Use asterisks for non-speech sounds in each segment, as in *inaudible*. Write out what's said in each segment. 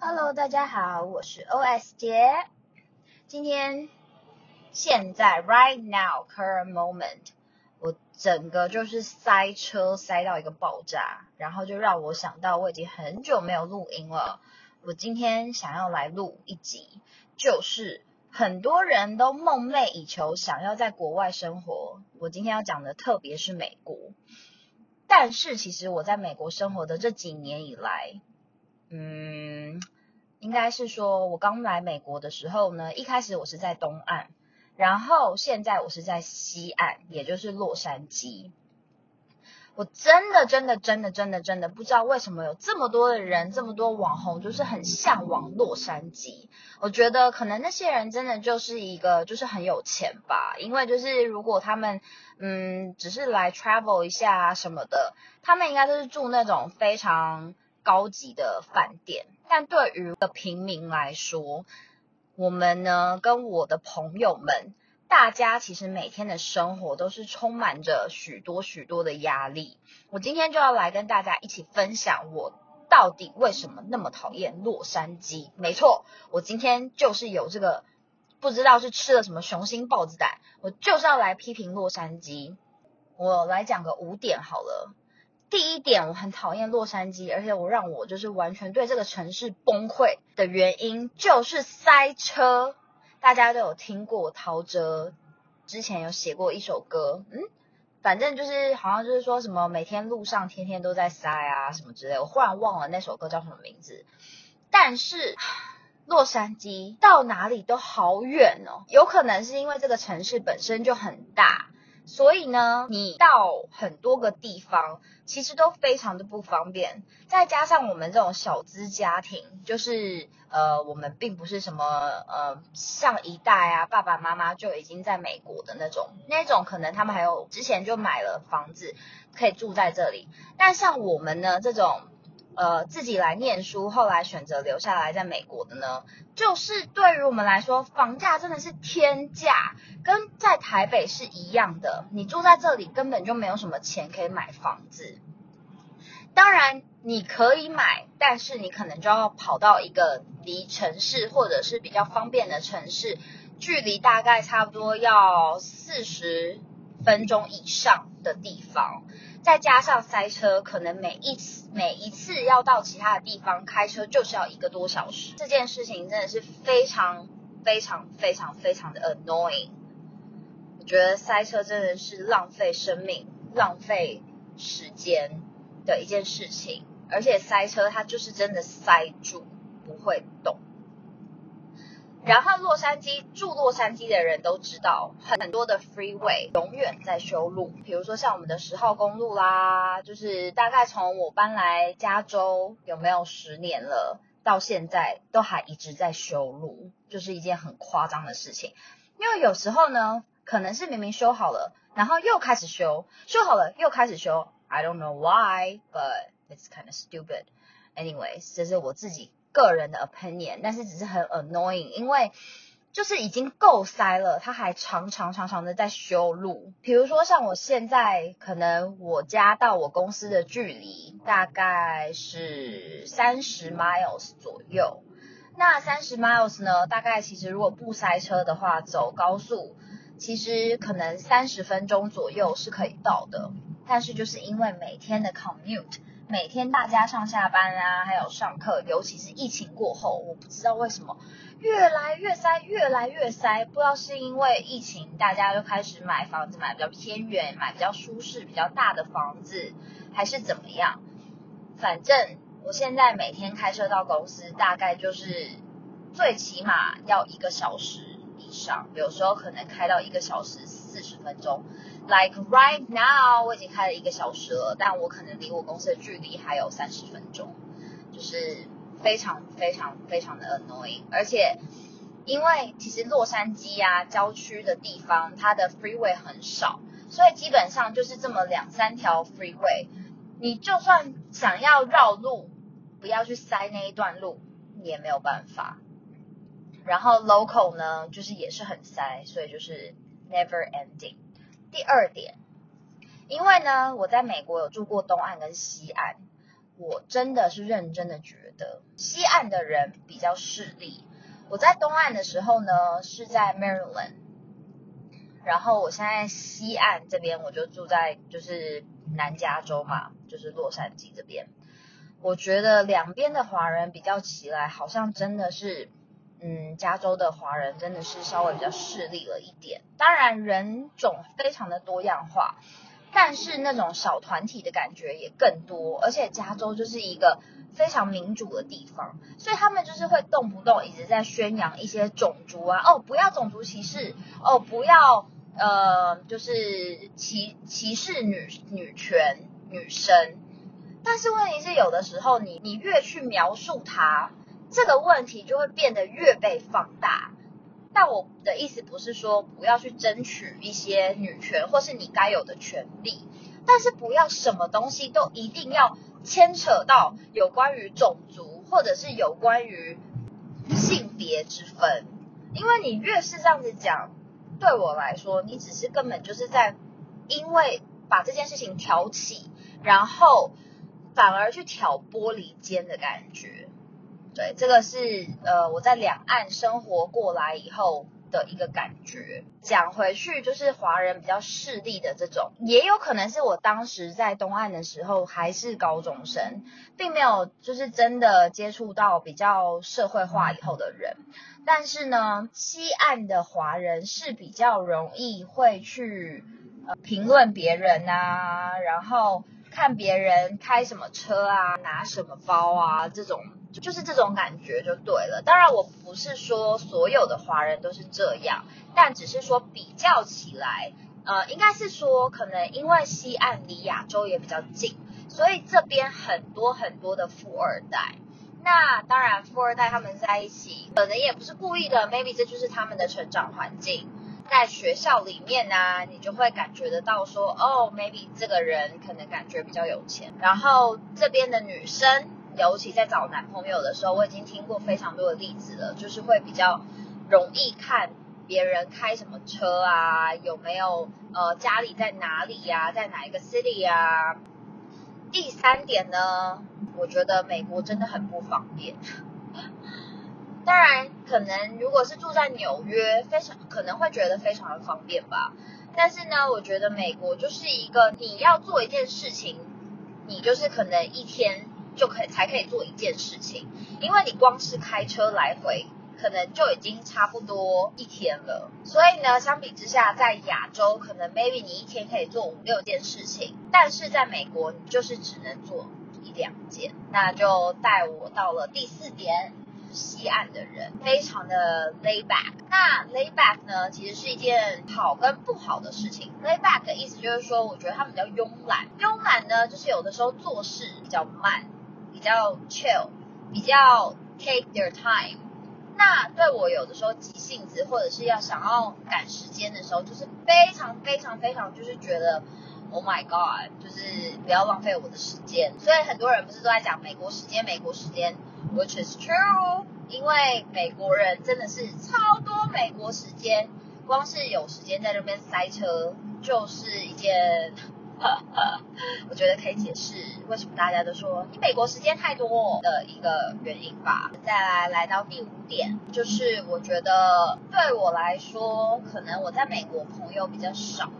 Hello，大家好，我是 OS 杰。今天现在 right now current moment，我整个就是塞车塞到一个爆炸，然后就让我想到我已经很久没有录音了。我今天想要来录一集，就是很多人都梦寐以求想要在国外生活。我今天要讲的特别是美国，但是其实我在美国生活的这几年以来。嗯，应该是说，我刚来美国的时候呢，一开始我是在东岸，然后现在我是在西岸，也就是洛杉矶。我真的真的真的真的真的不知道为什么有这么多的人，这么多网红，就是很向往洛杉矶。我觉得可能那些人真的就是一个，就是很有钱吧，因为就是如果他们嗯只是来 travel 一下什么的，他们应该都是住那种非常。高级的饭店，但对于个平民来说，我们呢跟我的朋友们，大家其实每天的生活都是充满着许多许多的压力。我今天就要来跟大家一起分享，我到底为什么那么讨厌洛杉矶？没错，我今天就是有这个不知道是吃了什么雄心豹子胆，我就是要来批评洛杉矶。我来讲个五点好了。第一点，我很讨厌洛杉矶，而且我让我就是完全对这个城市崩溃的原因就是塞车。大家都有听过陶喆之前有写过一首歌，嗯，反正就是好像就是说什么每天路上天天都在塞啊什么之类，我忽然忘了那首歌叫什么名字。但是洛杉矶到哪里都好远哦，有可能是因为这个城市本身就很大。所以呢，你到很多个地方，其实都非常的不方便。再加上我们这种小资家庭，就是呃，我们并不是什么呃，上一代啊，爸爸妈妈就已经在美国的那种，那种可能他们还有之前就买了房子，可以住在这里。但像我们呢，这种。呃，自己来念书，后来选择留下来在美国的呢，就是对于我们来说，房价真的是天价，跟在台北是一样的。你住在这里根本就没有什么钱可以买房子。当然你可以买，但是你可能就要跑到一个离城市或者是比较方便的城市，距离大概差不多要四十分钟以上的地方。再加上塞车，可能每一次每一次要到其他的地方开车就是要一个多小时。这件事情真的是非常非常非常非常的 annoying。我觉得塞车真的是浪费生命、浪费时间的一件事情，而且塞车它就是真的塞住，不会动。然后洛杉矶住洛杉矶的人都知道，很多的 freeway 永远在修路，比如说像我们的十号公路啦，就是大概从我搬来加州有没有十年了，到现在都还一直在修路，就是一件很夸张的事情。因为有时候呢，可能是明明修好了，然后又开始修，修好了又开始修，I don't know why，but it's kind of stupid. Anyways，这是我自己。个人的 opinion，但是只是很 annoying，因为就是已经够塞了，他还常常常常的在修路。比如说像我现在，可能我家到我公司的距离大概是三十 miles 左右。那三十 miles 呢，大概其实如果不塞车的话，走高速，其实可能三十分钟左右是可以到的。但是就是因为每天的 commute。每天大家上下班啊，还有上课，尤其是疫情过后，我不知道为什么越来越塞，越来越塞。不知道是因为疫情，大家就开始买房子，买比较偏远，买比较舒适、比较大的房子，还是怎么样？反正我现在每天开车到公司，大概就是最起码要一个小时上，有时候可能开到一个小时四十分钟。Like right now，我已经开了一个小时了，但我可能离我公司的距离还有三十分钟，就是非常非常非常的 annoying。而且，因为其实洛杉矶啊，郊区的地方，它的 freeway 很少，所以基本上就是这么两三条 freeway。你就算想要绕路，不要去塞那一段路，也没有办法。然后 local 呢，就是也是很塞，所以就是 never ending。第二点，因为呢，我在美国有住过东岸跟西岸，我真的是认真的觉得。西岸的人比较势利。我在东岸的时候呢，是在 Maryland，然后我现在西岸这边我就住在就是南加州嘛，就是洛杉矶这边。我觉得两边的华人比较起来，好像真的是，嗯，加州的华人真的是稍微比较势利了一点。当然人种非常的多样化，但是那种小团体的感觉也更多。而且加州就是一个非常民主的地方，所以他们就是会动不动一直在宣扬一些种族啊，哦，不要种族歧视，哦，不要呃，就是歧歧视女女权女生。但是问题是，有的时候你你越去描述它，这个问题就会变得越被放大。但我的意思不是说不要去争取一些女权或是你该有的权利，但是不要什么东西都一定要牵扯到有关于种族或者是有关于性别之分，因为你越是这样子讲，对我来说，你只是根本就是在因为把这件事情挑起，然后。反而去挑拨离间的感觉，对，这个是呃我在两岸生活过来以后的一个感觉。讲回去就是华人比较势利的这种，也有可能是我当时在东岸的时候还是高中生，并没有就是真的接触到比较社会化以后的人。但是呢，西岸的华人是比较容易会去呃评论别人啊，然后。看别人开什么车啊，拿什么包啊，这种就是这种感觉就对了。当然，我不是说所有的华人都是这样，但只是说比较起来，呃，应该是说可能因为西岸离亚洲也比较近，所以这边很多很多的富二代。那当然，富二代他们在一起，可能也不是故意的，maybe 这就是他们的成长环境。在学校里面呢，你就会感觉得到说，哦，maybe 这个人可能感觉比较有钱。然后这边的女生，尤其在找男朋友的时候，我已经听过非常多的例子了，就是会比较容易看别人开什么车啊，有没有呃家里在哪里呀，在哪一个 city 呀。第三点呢，我觉得美国真的很不方便。当然，可能如果是住在纽约，非常可能会觉得非常的方便吧。但是呢，我觉得美国就是一个你要做一件事情，你就是可能一天就可以才可以做一件事情，因为你光是开车来回，可能就已经差不多一天了。所以呢，相比之下，在亚洲可能 maybe 你一天可以做五六件事情，但是在美国你就是只能做一两件。那就带我到了第四点。西岸的人非常的 lay back，那 lay back 呢，其实是一件好跟不好的事情。lay back 的意思就是说，我觉得他们比较慵懒。慵懒呢，就是有的时候做事比较慢，比较 chill，比较 take their time。那对我有的时候急性子或者是要想要赶时间的时候，就是非常非常非常就是觉得，Oh my God，就是不要浪费我的时间。所以很多人不是都在讲美国时间，美国时间。Which is true，因为美国人真的是超多美国时间，光是有时间在那边塞车，就是一件，*laughs* 我觉得可以解释为什么大家都说你美国时间太多的一个原因吧。再来来到第五点，就是我觉得对我来说，可能我在美国朋友比较少，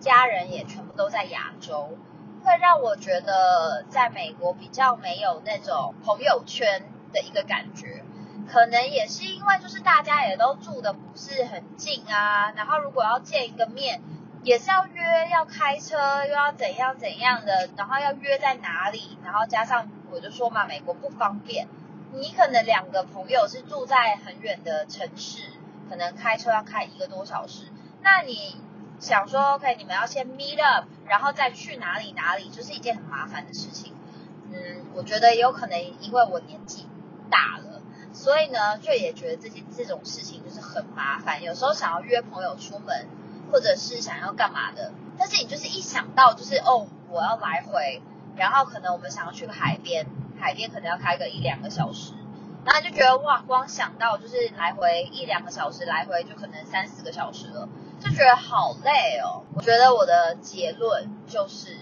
家人也全部都在亚洲。会让我觉得在美国比较没有那种朋友圈的一个感觉，可能也是因为就是大家也都住的不是很近啊，然后如果要见一个面，也是要约，要开车，又要怎样怎样的，然后要约在哪里，然后加上我就说嘛，美国不方便，你可能两个朋友是住在很远的城市，可能开车要开一个多小时，那你。想说，OK，你们要先 meet up，然后再去哪里哪里，就是一件很麻烦的事情。嗯，我觉得也有可能因为我年纪大了，所以呢，就也觉得这件这种事情就是很麻烦。有时候想要约朋友出门，或者是想要干嘛的，但是你就是一想到就是哦，我要来回，然后可能我们想要去个海边，海边可能要开个一两个小时，然后就觉得哇，光想到就是来回一两个小时，来回就可能三四个小时了。就觉得好累哦。我觉得我的结论就是，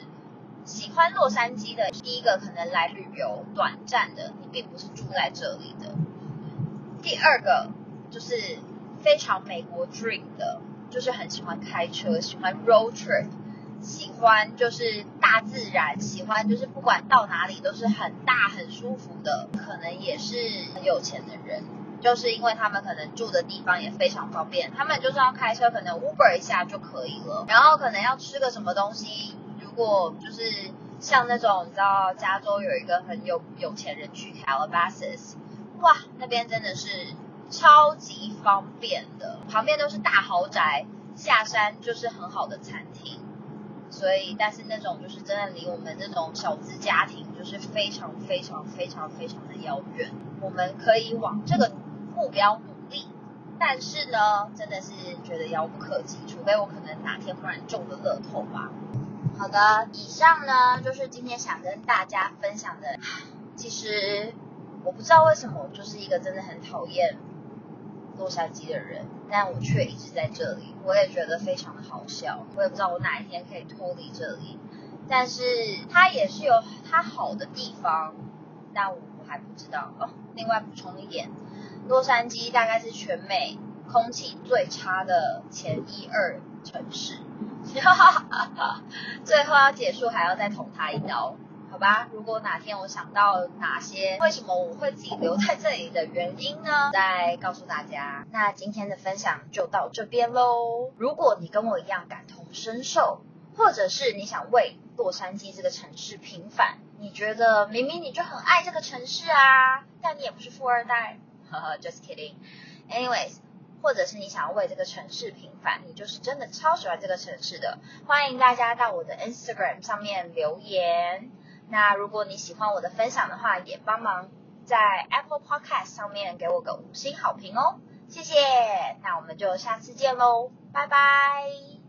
喜欢洛杉矶的，第一个可能来旅游短暂的，你并不是住在这里的。第二个就是非常美国 dream 的，就是很喜欢开车，喜欢 road trip，喜欢就是大自然，喜欢就是不管到哪里都是很大很舒服的，可能也是很有钱的人。就是因为他们可能住的地方也非常方便，他们就是要开车，可能 Uber 一下就可以了。然后可能要吃个什么东西，如果就是像那种你知道，加州有一个很有有钱人去 Calabasas，哇，那边真的是超级方便的，旁边都是大豪宅，下山就是很好的餐厅。所以，但是那种就是真的离我们这种小资家庭就是非常非常非常非常的遥远。我们可以往这个。目标努力，但是呢，真的是觉得遥不可及，除非我可能哪天忽然中了乐透吧。好的，以上呢就是今天想跟大家分享的。其实我不知道为什么，就是一个真的很讨厌洛杉矶的人，但我却一直在这里。我也觉得非常的好笑，我也不知道我哪一天可以脱离这里。但是它也是有它好的地方，但我还不知道哦。另外补充一点。洛杉矶大概是全美空气最差的前一二城市，*laughs* 最后要结束还要再捅他一刀，好吧？如果哪天我想到哪些为什么我会自己留在这里的原因呢，再告诉大家。那今天的分享就到这边喽。如果你跟我一样感同身受，或者是你想为洛杉矶这个城市平反，你觉得明明你就很爱这个城市啊，但你也不是富二代。呵 *laughs* 呵，just kidding。Anyways，或者是你想要为这个城市平反，你就是真的超喜欢这个城市的，欢迎大家到我的 Instagram 上面留言。那如果你喜欢我的分享的话，也帮忙在 Apple Podcast 上面给我个五星好评哦，谢谢。那我们就下次见喽，拜拜。